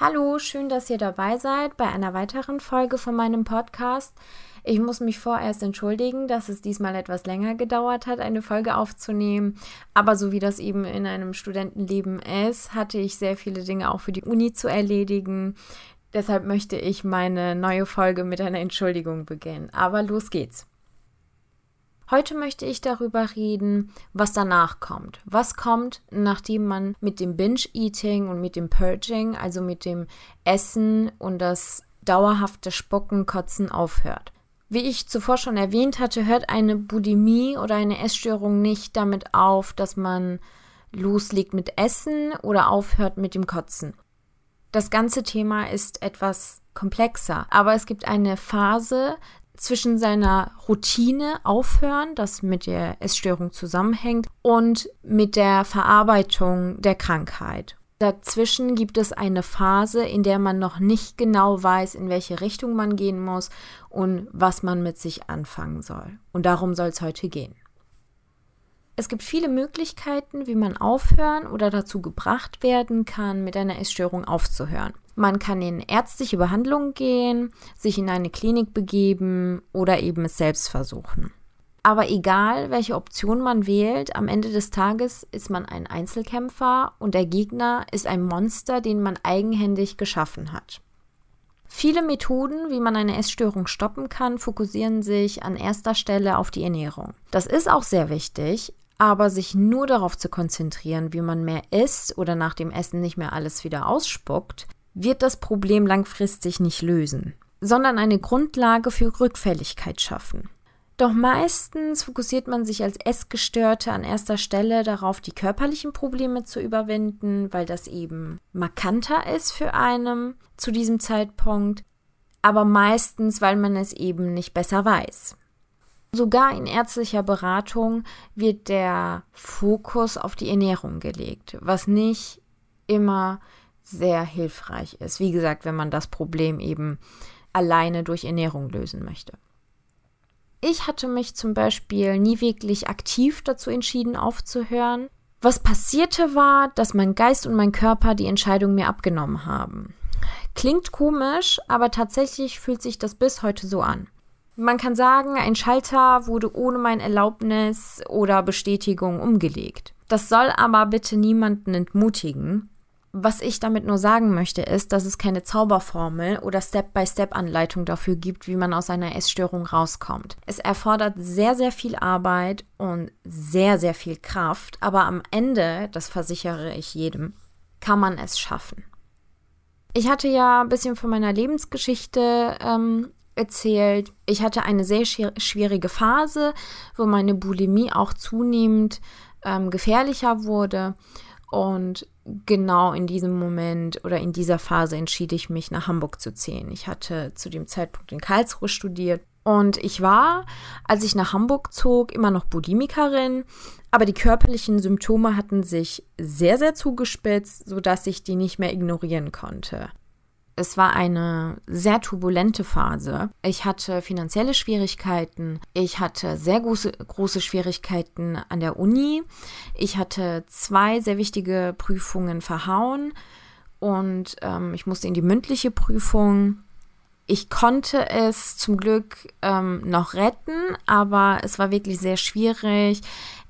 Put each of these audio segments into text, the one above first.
Hallo, schön, dass ihr dabei seid bei einer weiteren Folge von meinem Podcast. Ich muss mich vorerst entschuldigen, dass es diesmal etwas länger gedauert hat, eine Folge aufzunehmen. Aber so wie das eben in einem Studentenleben ist, hatte ich sehr viele Dinge auch für die Uni zu erledigen. Deshalb möchte ich meine neue Folge mit einer Entschuldigung beginnen. Aber los geht's. Heute möchte ich darüber reden, was danach kommt. Was kommt, nachdem man mit dem Binge-Eating und mit dem Purging, also mit dem Essen und das dauerhafte Spucken, Kotzen aufhört. Wie ich zuvor schon erwähnt hatte, hört eine Bulimie oder eine Essstörung nicht damit auf, dass man loslegt mit Essen oder aufhört mit dem Kotzen. Das ganze Thema ist etwas komplexer, aber es gibt eine Phase, zwischen seiner Routine aufhören, das mit der Essstörung zusammenhängt, und mit der Verarbeitung der Krankheit. Dazwischen gibt es eine Phase, in der man noch nicht genau weiß, in welche Richtung man gehen muss und was man mit sich anfangen soll. Und darum soll es heute gehen. Es gibt viele Möglichkeiten, wie man aufhören oder dazu gebracht werden kann, mit einer Essstörung aufzuhören. Man kann in ärztliche Behandlung gehen, sich in eine Klinik begeben oder eben es selbst versuchen. Aber egal, welche Option man wählt, am Ende des Tages ist man ein Einzelkämpfer und der Gegner ist ein Monster, den man eigenhändig geschaffen hat. Viele Methoden, wie man eine Essstörung stoppen kann, fokussieren sich an erster Stelle auf die Ernährung. Das ist auch sehr wichtig, aber sich nur darauf zu konzentrieren, wie man mehr isst oder nach dem Essen nicht mehr alles wieder ausspuckt, wird das Problem langfristig nicht lösen, sondern eine Grundlage für Rückfälligkeit schaffen. Doch meistens fokussiert man sich als Essgestörte an erster Stelle darauf, die körperlichen Probleme zu überwinden, weil das eben markanter ist für einen zu diesem Zeitpunkt, aber meistens, weil man es eben nicht besser weiß. Sogar in ärztlicher Beratung wird der Fokus auf die Ernährung gelegt, was nicht immer sehr hilfreich ist. Wie gesagt, wenn man das Problem eben alleine durch Ernährung lösen möchte. Ich hatte mich zum Beispiel nie wirklich aktiv dazu entschieden, aufzuhören. Was passierte war, dass mein Geist und mein Körper die Entscheidung mir abgenommen haben. Klingt komisch, aber tatsächlich fühlt sich das bis heute so an. Man kann sagen, ein Schalter wurde ohne mein Erlaubnis oder Bestätigung umgelegt. Das soll aber bitte niemanden entmutigen. Was ich damit nur sagen möchte, ist, dass es keine Zauberformel oder Step-by-Step-Anleitung dafür gibt, wie man aus einer Essstörung rauskommt. Es erfordert sehr, sehr viel Arbeit und sehr, sehr viel Kraft, aber am Ende, das versichere ich jedem, kann man es schaffen. Ich hatte ja ein bisschen von meiner Lebensgeschichte ähm, erzählt. Ich hatte eine sehr schwierige Phase, wo meine Bulimie auch zunehmend ähm, gefährlicher wurde. Und genau in diesem Moment oder in dieser Phase entschied ich mich, nach Hamburg zu ziehen. Ich hatte zu dem Zeitpunkt in Karlsruhe studiert und ich war, als ich nach Hamburg zog, immer noch Bulimikerin, aber die körperlichen Symptome hatten sich sehr, sehr zugespitzt, sodass ich die nicht mehr ignorieren konnte. Es war eine sehr turbulente Phase. Ich hatte finanzielle Schwierigkeiten. Ich hatte sehr große, große Schwierigkeiten an der Uni. Ich hatte zwei sehr wichtige Prüfungen verhauen und ähm, ich musste in die mündliche Prüfung. Ich konnte es zum Glück ähm, noch retten, aber es war wirklich sehr schwierig.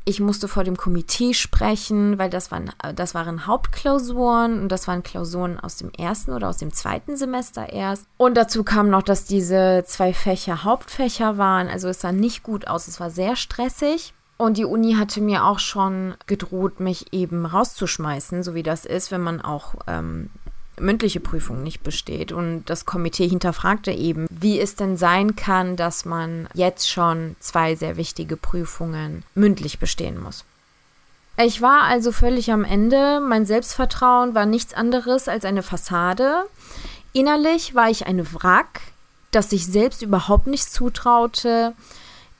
Ich musste vor dem Komitee sprechen, weil das waren, das waren Hauptklausuren und das waren Klausuren aus dem ersten oder aus dem zweiten Semester erst. Und dazu kam noch, dass diese zwei Fächer Hauptfächer waren. Also es sah nicht gut aus. Es war sehr stressig. Und die Uni hatte mir auch schon gedroht, mich eben rauszuschmeißen, so wie das ist, wenn man auch ähm, mündliche Prüfung nicht besteht. Und das Komitee hinterfragte eben, wie es denn sein kann, dass man jetzt schon zwei sehr wichtige Prüfungen mündlich bestehen muss. Ich war also völlig am Ende. Mein Selbstvertrauen war nichts anderes als eine Fassade. Innerlich war ich eine Wrack, das sich selbst überhaupt nichts zutraute.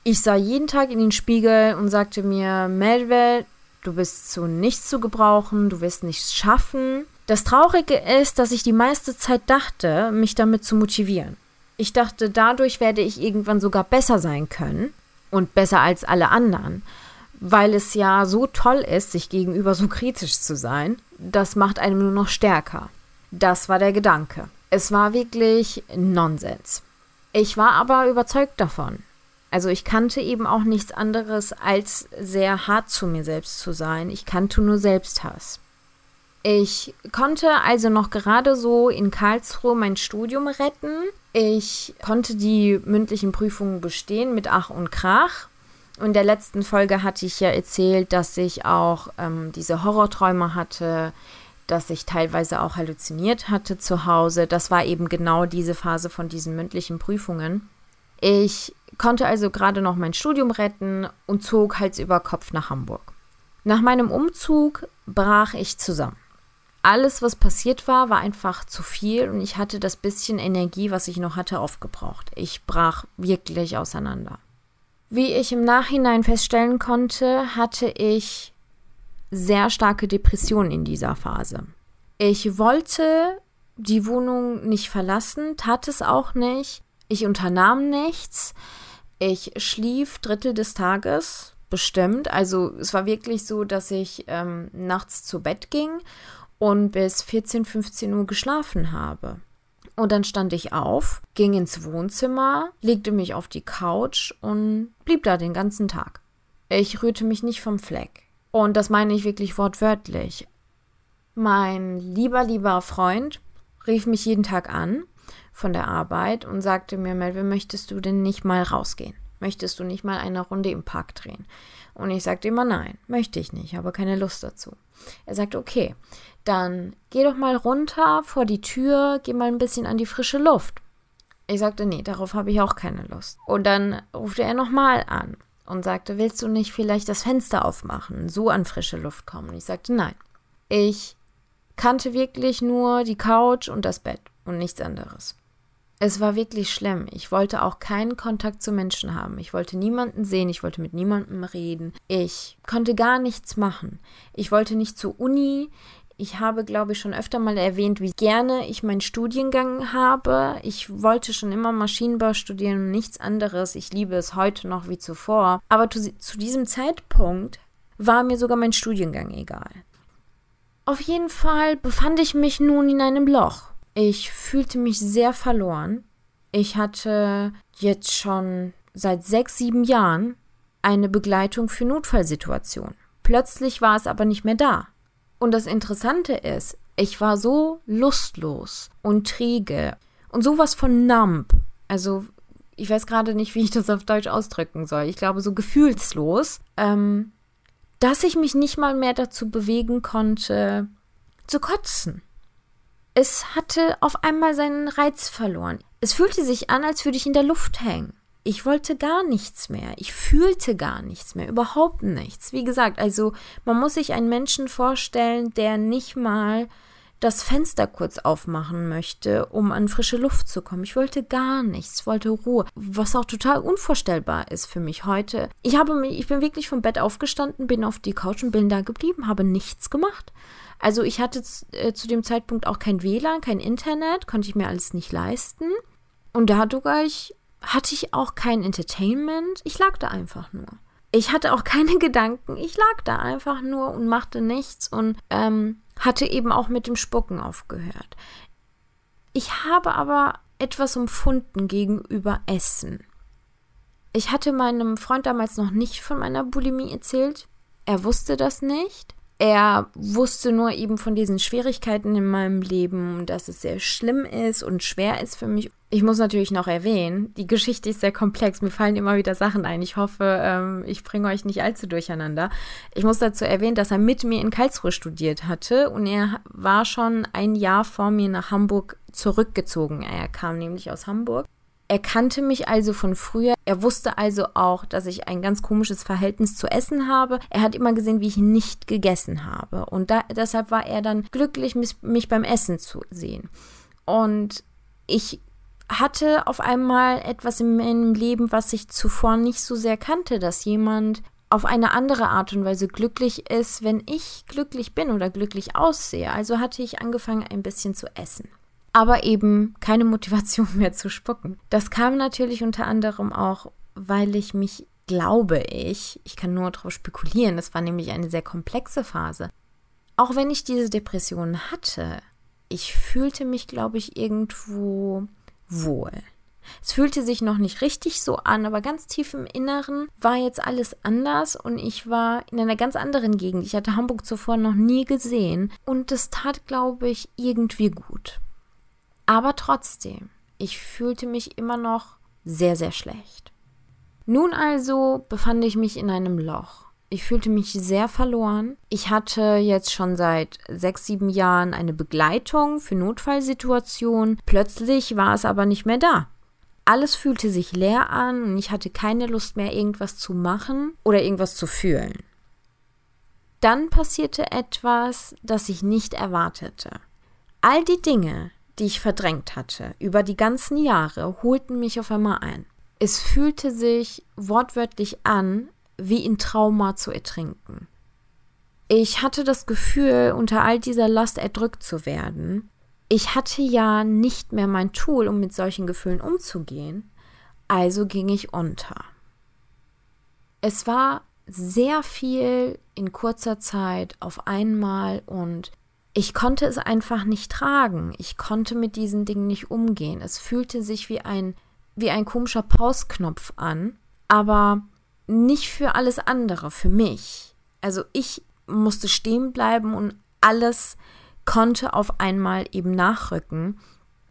Ich sah jeden Tag in den Spiegel und sagte mir, Melville, du bist zu nichts zu gebrauchen, du wirst nichts schaffen. Das Traurige ist, dass ich die meiste Zeit dachte, mich damit zu motivieren. Ich dachte, dadurch werde ich irgendwann sogar besser sein können und besser als alle anderen, weil es ja so toll ist, sich gegenüber so kritisch zu sein. Das macht einem nur noch stärker. Das war der Gedanke. Es war wirklich Nonsens. Ich war aber überzeugt davon. Also ich kannte eben auch nichts anderes, als sehr hart zu mir selbst zu sein. Ich kannte nur Selbsthass. Ich konnte also noch gerade so in Karlsruhe mein Studium retten. Ich konnte die mündlichen Prüfungen bestehen mit Ach und Krach. In der letzten Folge hatte ich ja erzählt, dass ich auch ähm, diese Horrorträume hatte, dass ich teilweise auch halluziniert hatte zu Hause. Das war eben genau diese Phase von diesen mündlichen Prüfungen. Ich konnte also gerade noch mein Studium retten und zog Hals über Kopf nach Hamburg. Nach meinem Umzug brach ich zusammen. Alles, was passiert war, war einfach zu viel und ich hatte das bisschen Energie, was ich noch hatte, aufgebraucht. Ich brach wirklich auseinander. Wie ich im Nachhinein feststellen konnte, hatte ich sehr starke Depressionen in dieser Phase. Ich wollte die Wohnung nicht verlassen, tat es auch nicht. Ich unternahm nichts. Ich schlief Drittel des Tages, bestimmt. Also es war wirklich so, dass ich ähm, nachts zu Bett ging und bis 14, 15 Uhr geschlafen habe. Und dann stand ich auf, ging ins Wohnzimmer, legte mich auf die Couch und blieb da den ganzen Tag. Ich rührte mich nicht vom Fleck. Und das meine ich wirklich wortwörtlich. Mein lieber, lieber Freund rief mich jeden Tag an von der Arbeit und sagte mir, Melvin, möchtest du denn nicht mal rausgehen? Möchtest du nicht mal eine Runde im Park drehen? Und ich sagte immer, nein, möchte ich nicht, habe keine Lust dazu. Er sagte, okay, dann geh doch mal runter vor die Tür, geh mal ein bisschen an die frische Luft. Ich sagte, nee, darauf habe ich auch keine Lust. Und dann rufte er nochmal an und sagte, willst du nicht vielleicht das Fenster aufmachen, so an frische Luft kommen? Und ich sagte, nein. Ich kannte wirklich nur die Couch und das Bett und nichts anderes. Es war wirklich schlimm. Ich wollte auch keinen Kontakt zu Menschen haben. Ich wollte niemanden sehen. Ich wollte mit niemandem reden. Ich konnte gar nichts machen. Ich wollte nicht zur Uni. Ich habe, glaube ich, schon öfter mal erwähnt, wie gerne ich meinen Studiengang habe. Ich wollte schon immer Maschinenbau studieren und nichts anderes. Ich liebe es heute noch wie zuvor. Aber zu, zu diesem Zeitpunkt war mir sogar mein Studiengang egal. Auf jeden Fall befand ich mich nun in einem Loch. Ich fühlte mich sehr verloren. Ich hatte jetzt schon seit sechs, sieben Jahren eine Begleitung für Notfallsituationen. Plötzlich war es aber nicht mehr da. Und das Interessante ist, ich war so lustlos und träge und sowas von numb. Also, ich weiß gerade nicht, wie ich das auf Deutsch ausdrücken soll. Ich glaube, so gefühlslos, ähm, dass ich mich nicht mal mehr dazu bewegen konnte, zu kotzen. Es hatte auf einmal seinen Reiz verloren. Es fühlte sich an, als würde ich in der Luft hängen. Ich wollte gar nichts mehr. Ich fühlte gar nichts mehr. Überhaupt nichts. Wie gesagt, also man muss sich einen Menschen vorstellen, der nicht mal das Fenster kurz aufmachen möchte, um an frische Luft zu kommen. Ich wollte gar nichts, wollte Ruhe, was auch total unvorstellbar ist für mich heute. Ich habe ich bin wirklich vom Bett aufgestanden, bin auf die Couch und bin da geblieben, habe nichts gemacht. Also ich hatte äh, zu dem Zeitpunkt auch kein WLAN, kein Internet, konnte ich mir alles nicht leisten. Und dadurch hatte ich auch kein Entertainment. Ich lag da einfach nur. Ich hatte auch keine Gedanken. Ich lag da einfach nur und machte nichts und ähm, hatte eben auch mit dem Spucken aufgehört. Ich habe aber etwas empfunden gegenüber Essen. Ich hatte meinem Freund damals noch nicht von meiner Bulimie erzählt. Er wusste das nicht. Er wusste nur eben von diesen Schwierigkeiten in meinem Leben, dass es sehr schlimm ist und schwer ist für mich. Ich muss natürlich noch erwähnen, die Geschichte ist sehr komplex. Mir fallen immer wieder Sachen ein. Ich hoffe, ähm, ich bringe euch nicht allzu durcheinander. Ich muss dazu erwähnen, dass er mit mir in Karlsruhe studiert hatte und er war schon ein Jahr vor mir nach Hamburg zurückgezogen. Er kam nämlich aus Hamburg. Er kannte mich also von früher. Er wusste also auch, dass ich ein ganz komisches Verhältnis zu Essen habe. Er hat immer gesehen, wie ich nicht gegessen habe. Und da, deshalb war er dann glücklich, mich, mich beim Essen zu sehen. Und ich hatte auf einmal etwas in meinem Leben, was ich zuvor nicht so sehr kannte, dass jemand auf eine andere Art und Weise glücklich ist, wenn ich glücklich bin oder glücklich aussehe. Also hatte ich angefangen, ein bisschen zu essen aber eben keine Motivation mehr zu spucken. Das kam natürlich unter anderem auch, weil ich mich, glaube ich, ich kann nur darauf spekulieren, das war nämlich eine sehr komplexe Phase. Auch wenn ich diese Depression hatte, ich fühlte mich, glaube ich, irgendwo wohl. Es fühlte sich noch nicht richtig so an, aber ganz tief im Inneren war jetzt alles anders und ich war in einer ganz anderen Gegend. Ich hatte Hamburg zuvor noch nie gesehen und das tat, glaube ich, irgendwie gut. Aber trotzdem, ich fühlte mich immer noch sehr, sehr schlecht. Nun also befand ich mich in einem Loch. Ich fühlte mich sehr verloren. Ich hatte jetzt schon seit sechs, sieben Jahren eine Begleitung für Notfallsituationen. Plötzlich war es aber nicht mehr da. Alles fühlte sich leer an und ich hatte keine Lust mehr, irgendwas zu machen oder irgendwas zu fühlen. Dann passierte etwas, das ich nicht erwartete. All die Dinge, die ich verdrängt hatte, über die ganzen Jahre, holten mich auf einmal ein. Es fühlte sich wortwörtlich an, wie in Trauma zu ertrinken. Ich hatte das Gefühl, unter all dieser Last erdrückt zu werden ich hatte ja nicht mehr mein Tool, um mit solchen Gefühlen umzugehen, also ging ich unter. Es war sehr viel in kurzer Zeit auf einmal und ich konnte es einfach nicht tragen. Ich konnte mit diesen Dingen nicht umgehen. Es fühlte sich wie ein, wie ein komischer Pausknopf an, aber nicht für alles andere, für mich. Also ich musste stehen bleiben und alles konnte auf einmal eben nachrücken.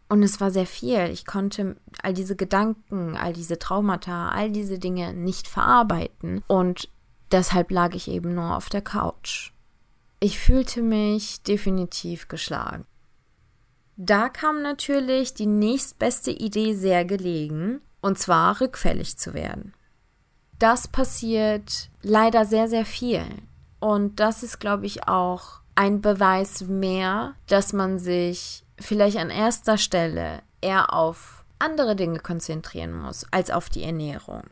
Und es war sehr viel. Ich konnte all diese Gedanken, all diese Traumata, all diese Dinge nicht verarbeiten. Und deshalb lag ich eben nur auf der Couch. Ich fühlte mich definitiv geschlagen. Da kam natürlich die nächstbeste Idee sehr gelegen, und zwar rückfällig zu werden. Das passiert leider sehr, sehr viel. Und das ist, glaube ich, auch ein Beweis mehr, dass man sich vielleicht an erster Stelle eher auf andere Dinge konzentrieren muss als auf die Ernährung.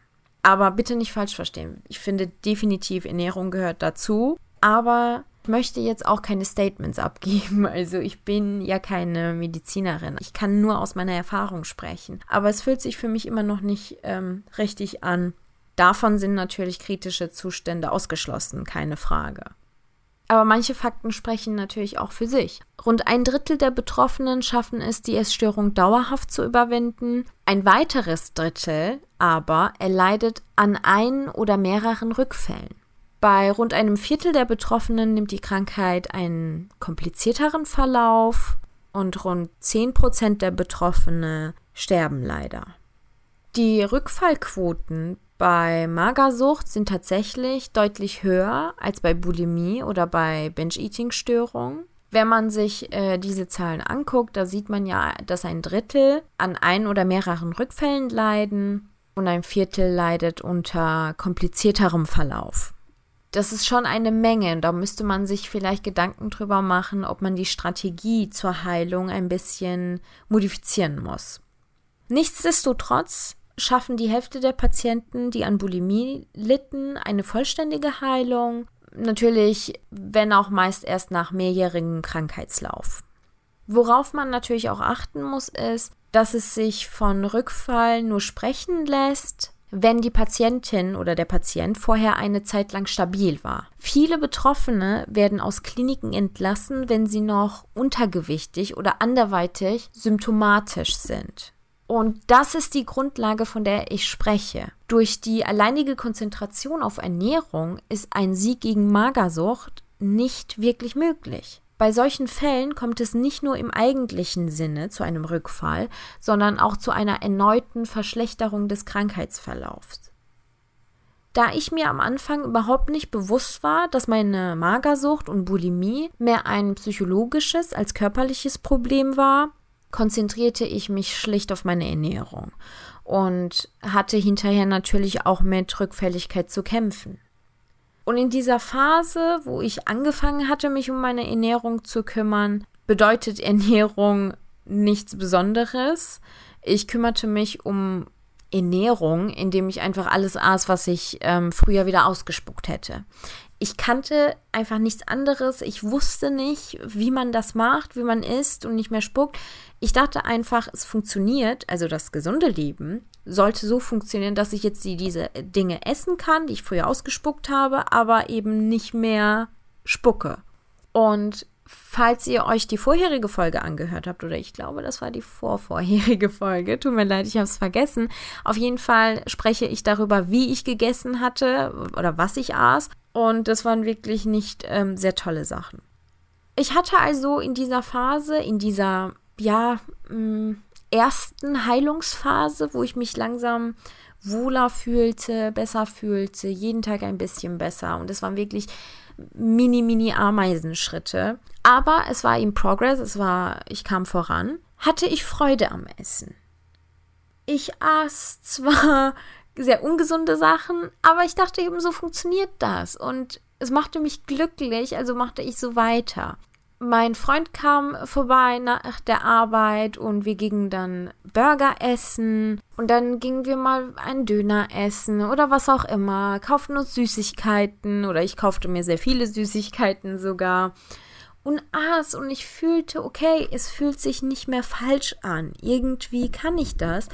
Aber bitte nicht falsch verstehen. Ich finde definitiv Ernährung gehört dazu, aber möchte jetzt auch keine Statements abgeben. Also ich bin ja keine Medizinerin. Ich kann nur aus meiner Erfahrung sprechen. Aber es fühlt sich für mich immer noch nicht ähm, richtig an. Davon sind natürlich kritische Zustände ausgeschlossen, keine Frage. Aber manche Fakten sprechen natürlich auch für sich. Rund ein Drittel der Betroffenen schaffen es, die Essstörung dauerhaft zu überwinden. Ein weiteres Drittel aber erleidet an ein oder mehreren Rückfällen. Bei rund einem Viertel der Betroffenen nimmt die Krankheit einen komplizierteren Verlauf und rund 10% der Betroffenen sterben leider. Die Rückfallquoten bei Magersucht sind tatsächlich deutlich höher als bei Bulimie oder bei Binge-Eating-Störungen. Wenn man sich äh, diese Zahlen anguckt, da sieht man ja, dass ein Drittel an ein oder mehreren Rückfällen leiden und ein Viertel leidet unter komplizierterem Verlauf. Das ist schon eine Menge. Da müsste man sich vielleicht Gedanken drüber machen, ob man die Strategie zur Heilung ein bisschen modifizieren muss. Nichtsdestotrotz schaffen die Hälfte der Patienten, die an Bulimie litten, eine vollständige Heilung. Natürlich, wenn auch meist erst nach mehrjährigem Krankheitslauf. Worauf man natürlich auch achten muss, ist, dass es sich von Rückfall nur sprechen lässt, wenn die Patientin oder der Patient vorher eine Zeit lang stabil war. Viele Betroffene werden aus Kliniken entlassen, wenn sie noch untergewichtig oder anderweitig symptomatisch sind. Und das ist die Grundlage, von der ich spreche. Durch die alleinige Konzentration auf Ernährung ist ein Sieg gegen Magersucht nicht wirklich möglich. Bei solchen Fällen kommt es nicht nur im eigentlichen Sinne zu einem Rückfall, sondern auch zu einer erneuten Verschlechterung des Krankheitsverlaufs. Da ich mir am Anfang überhaupt nicht bewusst war, dass meine Magersucht und Bulimie mehr ein psychologisches als körperliches Problem war, konzentrierte ich mich schlicht auf meine Ernährung und hatte hinterher natürlich auch mit Rückfälligkeit zu kämpfen. Und in dieser Phase, wo ich angefangen hatte, mich um meine Ernährung zu kümmern, bedeutet Ernährung nichts Besonderes. Ich kümmerte mich um Ernährung, indem ich einfach alles aß, was ich ähm, früher wieder ausgespuckt hätte ich kannte einfach nichts anderes. Ich wusste nicht, wie man das macht, wie man isst und nicht mehr spuckt. Ich dachte einfach, es funktioniert, also das gesunde Leben sollte so funktionieren, dass ich jetzt die, diese Dinge essen kann, die ich früher ausgespuckt habe, aber eben nicht mehr spucke. Und falls ihr euch die vorherige Folge angehört habt, oder ich glaube, das war die vorvorherige Folge, tut mir leid, ich habe es vergessen. Auf jeden Fall spreche ich darüber, wie ich gegessen hatte oder was ich aß. Und das waren wirklich nicht ähm, sehr tolle Sachen. Ich hatte also in dieser Phase, in dieser, ja, mh, mm, ersten Heilungsphase, wo ich mich langsam wohler fühlte, besser fühlte, jeden Tag ein bisschen besser. Und es waren wirklich mini, mini Ameisenschritte. Aber es war im Progress, es war, ich kam voran. Hatte ich Freude am Essen. Ich aß zwar sehr ungesunde Sachen, aber ich dachte eben, so funktioniert das. Und es machte mich glücklich, also machte ich so weiter mein Freund kam vorbei nach der Arbeit und wir gingen dann Burger essen und dann gingen wir mal einen Döner essen oder was auch immer, kauften uns Süßigkeiten oder ich kaufte mir sehr viele Süßigkeiten sogar und aß und ich fühlte, okay, es fühlt sich nicht mehr falsch an. Irgendwie kann ich das.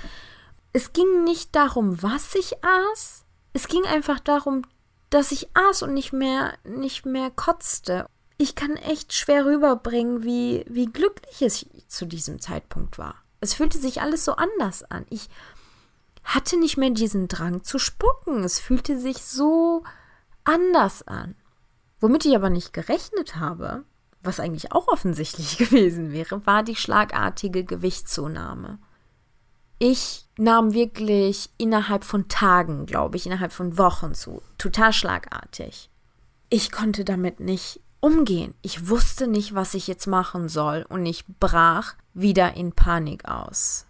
Es ging nicht darum, was ich aß. Es ging einfach darum, dass ich aß und nicht mehr nicht mehr kotzte ich kann echt schwer rüberbringen, wie, wie glücklich es zu diesem Zeitpunkt war. Es fühlte sich alles so anders an. Ich hatte nicht mehr diesen Drang zu spucken. Es fühlte sich so anders an. Womit ich aber nicht gerechnet habe, was eigentlich auch offensichtlich gewesen wäre, war die schlagartige Gewichtszunahme. Ich nahm wirklich innerhalb von Tagen, glaube ich, innerhalb von Wochen zu. Total schlagartig. Ich konnte damit nicht umgehen. Ich wusste nicht, was ich jetzt machen soll und ich brach wieder in Panik aus.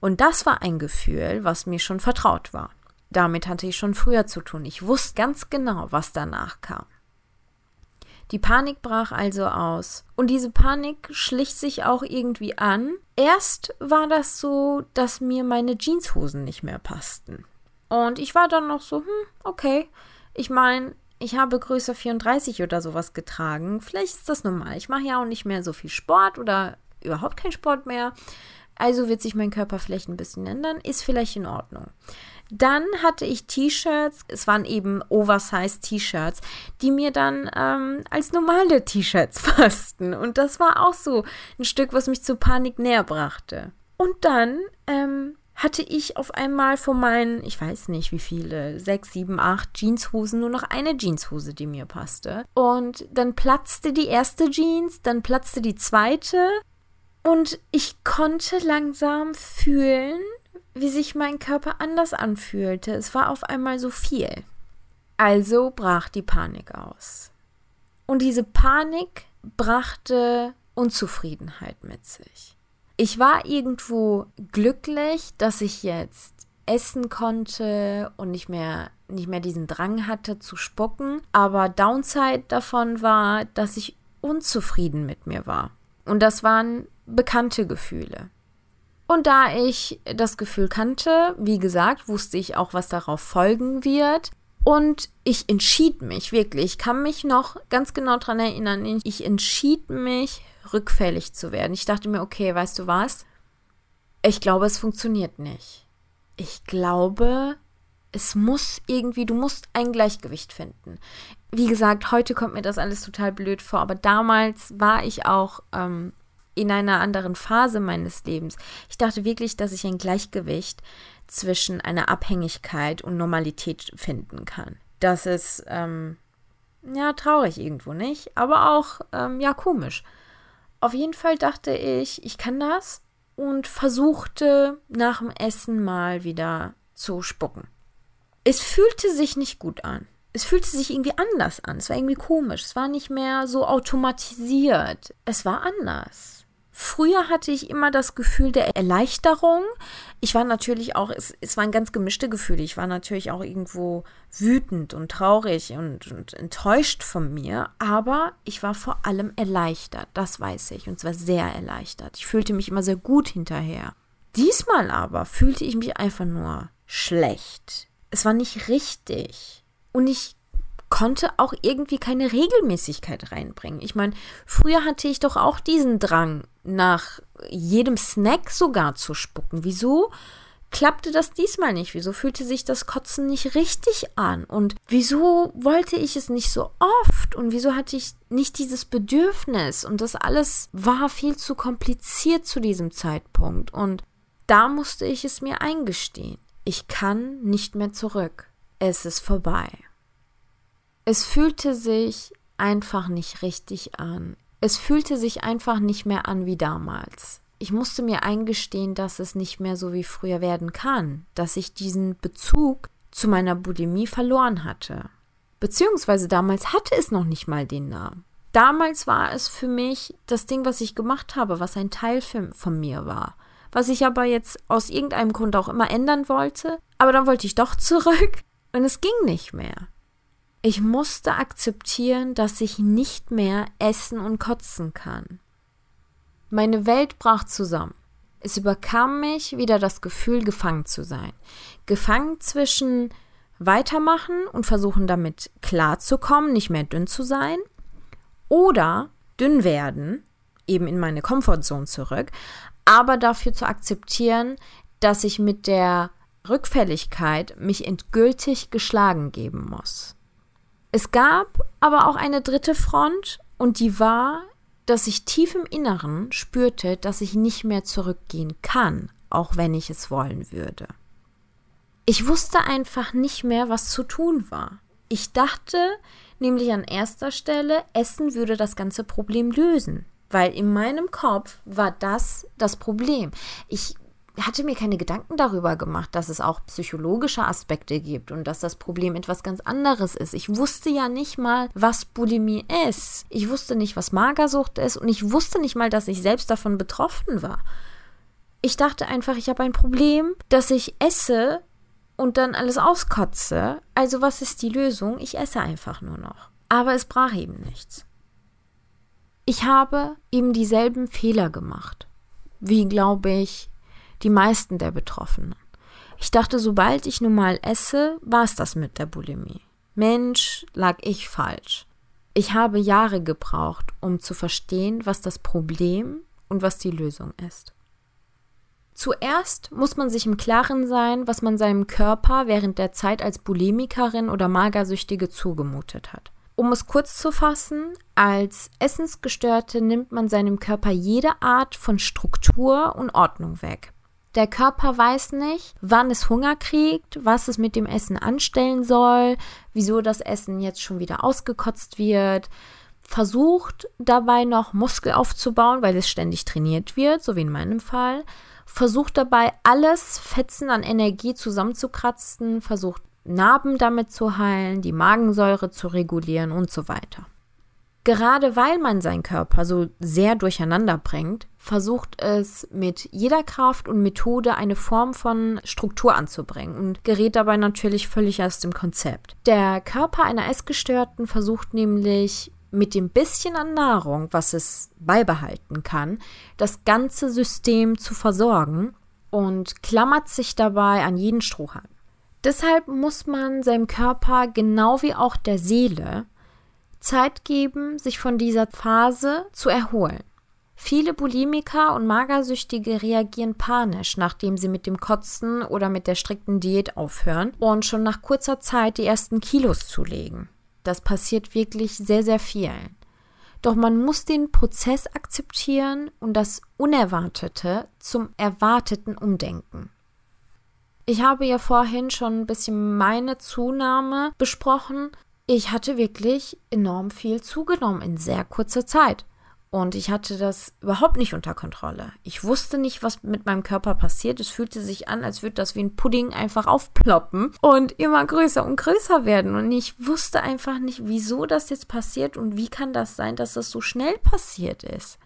Und das war ein Gefühl, was mir schon vertraut war. Damit hatte ich schon früher zu tun. Ich wusste ganz genau, was danach kam. Die Panik brach also aus. Und diese Panik schlich sich auch irgendwie an. Erst war das so, dass mir meine Jeanshosen nicht mehr passten. Und ich war dann noch so, hm, okay. Ich meine, ich habe Größe 34 oder sowas getragen. Vielleicht ist das normal. Ich mache ja auch nicht mehr so viel Sport oder überhaupt keinen Sport mehr. Also wird sich mein Körper vielleicht ein bisschen ändern. Ist vielleicht in Ordnung. Dann hatte ich T-Shirts, es waren eben Oversize T-Shirts, die mir dann ähm, als normale T-Shirts passten. Und das war auch so ein Stück, was mich zur Panik näher brachte. Und dann ähm, hatte ich auf einmal von meinen, ich weiß nicht wie viele, sechs, sieben, acht Jeanshosen nur noch eine Jeanshose, die mir passte. Und dann platzte die erste Jeans, dann platzte die zweite. Und ich konnte langsam fühlen, wie sich mein Körper anders anfühlte. Es war auf einmal so viel. Also brach die Panik aus. Und diese Panik brachte Unzufriedenheit mit sich ich war irgendwo glücklich, dass ich jetzt essen konnte und nicht mehr nicht mehr diesen Drang hatte zu spucken, aber Downside davon war, dass ich unzufrieden mit mir war. Und das waren bekannte Gefühle. Und da ich das Gefühl kannte, wie gesagt, wusste ich auch, was darauf folgen wird. Und ich entschied mich wirklich, ich kann mich noch ganz genau daran erinnern, ich entschied mich rückfällig zu werden. Ich dachte mir, okay, weißt du was? Ich glaube, es funktioniert nicht. Ich glaube, es muss irgendwie, du musst ein Gleichgewicht finden. Wie gesagt, heute kommt mir das alles total blöd vor, aber damals war ich auch ähm, in einer anderen Phase meines Lebens. Ich dachte wirklich, dass ich ein Gleichgewicht zwischen einer Abhängigkeit und Normalität finden kann. Das ist, ähm, ja, traurig irgendwo nicht, aber auch, ähm, ja, komisch. Auf jeden Fall dachte ich, ich kann das und versuchte nach dem Essen mal wieder zu spucken. Es fühlte sich nicht gut an. Es fühlte sich irgendwie anders an. Es war irgendwie komisch. Es war nicht mehr so automatisiert. Es war anders. Früher hatte ich immer das Gefühl der Erleichterung. Ich war natürlich auch, es, es waren ganz gemischte Gefühle. Ich war natürlich auch irgendwo wütend und traurig und, und enttäuscht von mir. Aber ich war vor allem erleichtert, das weiß ich. Und zwar sehr erleichtert. Ich fühlte mich immer sehr gut hinterher. Diesmal aber fühlte ich mich einfach nur schlecht. Es war nicht richtig. Und ich konnte auch irgendwie keine Regelmäßigkeit reinbringen. Ich meine, früher hatte ich doch auch diesen Drang, nach jedem Snack sogar zu spucken. Wieso klappte das diesmal nicht? Wieso fühlte sich das Kotzen nicht richtig an? Und wieso wollte ich es nicht so oft? Und wieso hatte ich nicht dieses Bedürfnis? Und das alles war viel zu kompliziert zu diesem Zeitpunkt. Und da musste ich es mir eingestehen. Ich kann nicht mehr zurück. Es ist vorbei. Es fühlte sich einfach nicht richtig an. Es fühlte sich einfach nicht mehr an wie damals ich musste mir eingestehen, dass es nicht mehr so wie früher werden kann, dass ich diesen Bezug zu meiner Bulimie verloren hatte. Beziehungsweise damals hatte es noch nicht mal den Namen. Damals war es für mich das Ding, was ich gemacht habe, was ein Teil von mir war. Was ich aber jetzt aus irgendeinem Grund auch immer ändern wollte. Aber dann wollte ich doch zurück und es ging nicht mehr. Ich musste akzeptieren, dass ich nicht mehr essen und kotzen kann. Meine Welt brach zusammen. Es überkam mich wieder das Gefühl, gefangen zu sein. Gefangen zwischen weitermachen und versuchen damit klarzukommen, nicht mehr dünn zu sein, oder dünn werden, eben in meine Komfortzone zurück, aber dafür zu akzeptieren, dass ich mit der Rückfälligkeit mich endgültig geschlagen geben muss. Es gab aber auch eine dritte Front und die war, dass ich tief im Inneren spürte, dass ich nicht mehr zurückgehen kann, auch wenn ich es wollen würde. Ich wusste einfach nicht mehr, was zu tun war. Ich dachte nämlich an erster Stelle, Essen würde das ganze Problem lösen, weil in meinem Kopf war das das Problem. Ich hatte mir keine Gedanken darüber gemacht, dass es auch psychologische Aspekte gibt und dass das Problem etwas ganz anderes ist. Ich wusste ja nicht mal, was Bulimie ist. Ich wusste nicht, was Magersucht ist und ich wusste nicht mal, dass ich selbst davon betroffen war. Ich dachte einfach, ich habe ein Problem, dass ich esse und dann alles auskotze. Also was ist die Lösung? Ich esse einfach nur noch. Aber es brach eben nichts. Ich habe eben dieselben Fehler gemacht, wie glaube ich die meisten der Betroffenen. Ich dachte, sobald ich nun mal esse, war es das mit der Bulimie. Mensch, lag ich falsch. Ich habe Jahre gebraucht, um zu verstehen, was das Problem und was die Lösung ist. Zuerst muss man sich im Klaren sein, was man seinem Körper während der Zeit als Bulimikerin oder Magersüchtige zugemutet hat. Um es kurz zu fassen, als Essensgestörte nimmt man seinem Körper jede Art von Struktur und Ordnung weg. Der Körper weiß nicht, wann es Hunger kriegt, was es mit dem Essen anstellen soll, wieso das Essen jetzt schon wieder ausgekotzt wird. Versucht dabei noch Muskel aufzubauen, weil es ständig trainiert wird, so wie in meinem Fall. Versucht dabei alles Fetzen an Energie zusammenzukratzen, versucht Narben damit zu heilen, die Magensäure zu regulieren und so weiter. Gerade weil man seinen Körper so sehr durcheinander bringt, versucht es mit jeder Kraft und Methode eine Form von Struktur anzubringen und gerät dabei natürlich völlig aus dem Konzept. Der Körper einer Essgestörten versucht nämlich mit dem bisschen an Nahrung, was es beibehalten kann, das ganze System zu versorgen und klammert sich dabei an jeden Strohhalm. Deshalb muss man seinem Körper genau wie auch der Seele Zeit geben, sich von dieser Phase zu erholen. Viele Bulimiker und Magersüchtige reagieren panisch, nachdem sie mit dem Kotzen oder mit der strikten Diät aufhören und schon nach kurzer Zeit die ersten Kilos zulegen. Das passiert wirklich sehr, sehr vielen. Doch man muss den Prozess akzeptieren und das Unerwartete zum Erwarteten umdenken. Ich habe ja vorhin schon ein bisschen meine Zunahme besprochen. Ich hatte wirklich enorm viel zugenommen in sehr kurzer Zeit. Und ich hatte das überhaupt nicht unter Kontrolle. Ich wusste nicht, was mit meinem Körper passiert. Es fühlte sich an, als würde das wie ein Pudding einfach aufploppen und immer größer und größer werden. Und ich wusste einfach nicht, wieso das jetzt passiert und wie kann das sein, dass das so schnell passiert ist.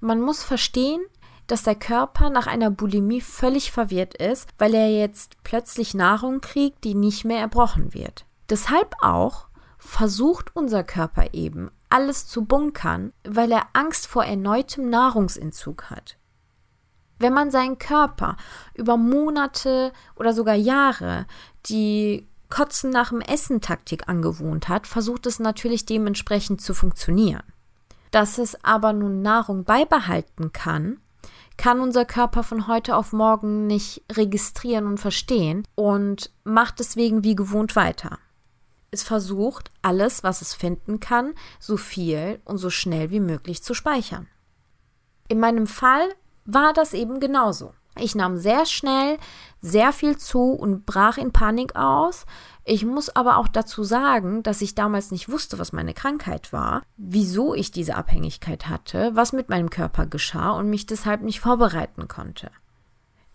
Man muss verstehen, dass der Körper nach einer Bulimie völlig verwirrt ist, weil er jetzt plötzlich Nahrung kriegt, die nicht mehr erbrochen wird. Deshalb auch versucht unser Körper eben alles zu bunkern, weil er Angst vor erneutem Nahrungsentzug hat. Wenn man seinen Körper über Monate oder sogar Jahre die Kotzen nach dem Essen Taktik angewohnt hat, versucht es natürlich dementsprechend zu funktionieren. Dass es aber nun Nahrung beibehalten kann, kann unser Körper von heute auf morgen nicht registrieren und verstehen und macht deswegen wie gewohnt weiter. Es versucht, alles, was es finden kann, so viel und so schnell wie möglich zu speichern. In meinem Fall war das eben genauso. Ich nahm sehr schnell sehr viel zu und brach in Panik aus. Ich muss aber auch dazu sagen, dass ich damals nicht wusste, was meine Krankheit war, wieso ich diese Abhängigkeit hatte, was mit meinem Körper geschah und mich deshalb nicht vorbereiten konnte.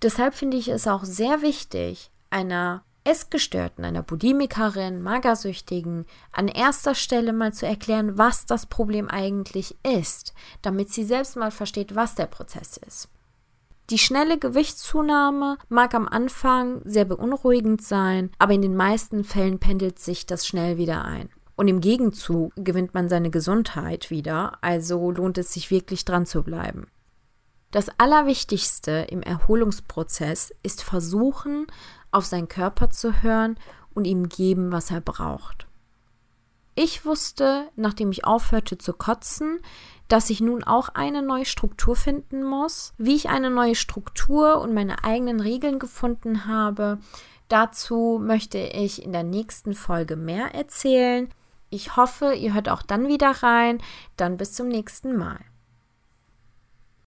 Deshalb finde ich es auch sehr wichtig, einer Essgestörten, einer Bulimikerin, Magersüchtigen an erster Stelle mal zu erklären, was das Problem eigentlich ist, damit sie selbst mal versteht, was der Prozess ist. Die schnelle Gewichtszunahme mag am Anfang sehr beunruhigend sein, aber in den meisten Fällen pendelt sich das schnell wieder ein. Und im Gegenzug gewinnt man seine Gesundheit wieder, also lohnt es sich wirklich dran zu bleiben. Das Allerwichtigste im Erholungsprozess ist versuchen, auf seinen Körper zu hören und ihm geben, was er braucht. Ich wusste, nachdem ich aufhörte zu kotzen, dass ich nun auch eine neue Struktur finden muss. Wie ich eine neue Struktur und meine eigenen Regeln gefunden habe, dazu möchte ich in der nächsten Folge mehr erzählen. Ich hoffe, ihr hört auch dann wieder rein. Dann bis zum nächsten Mal.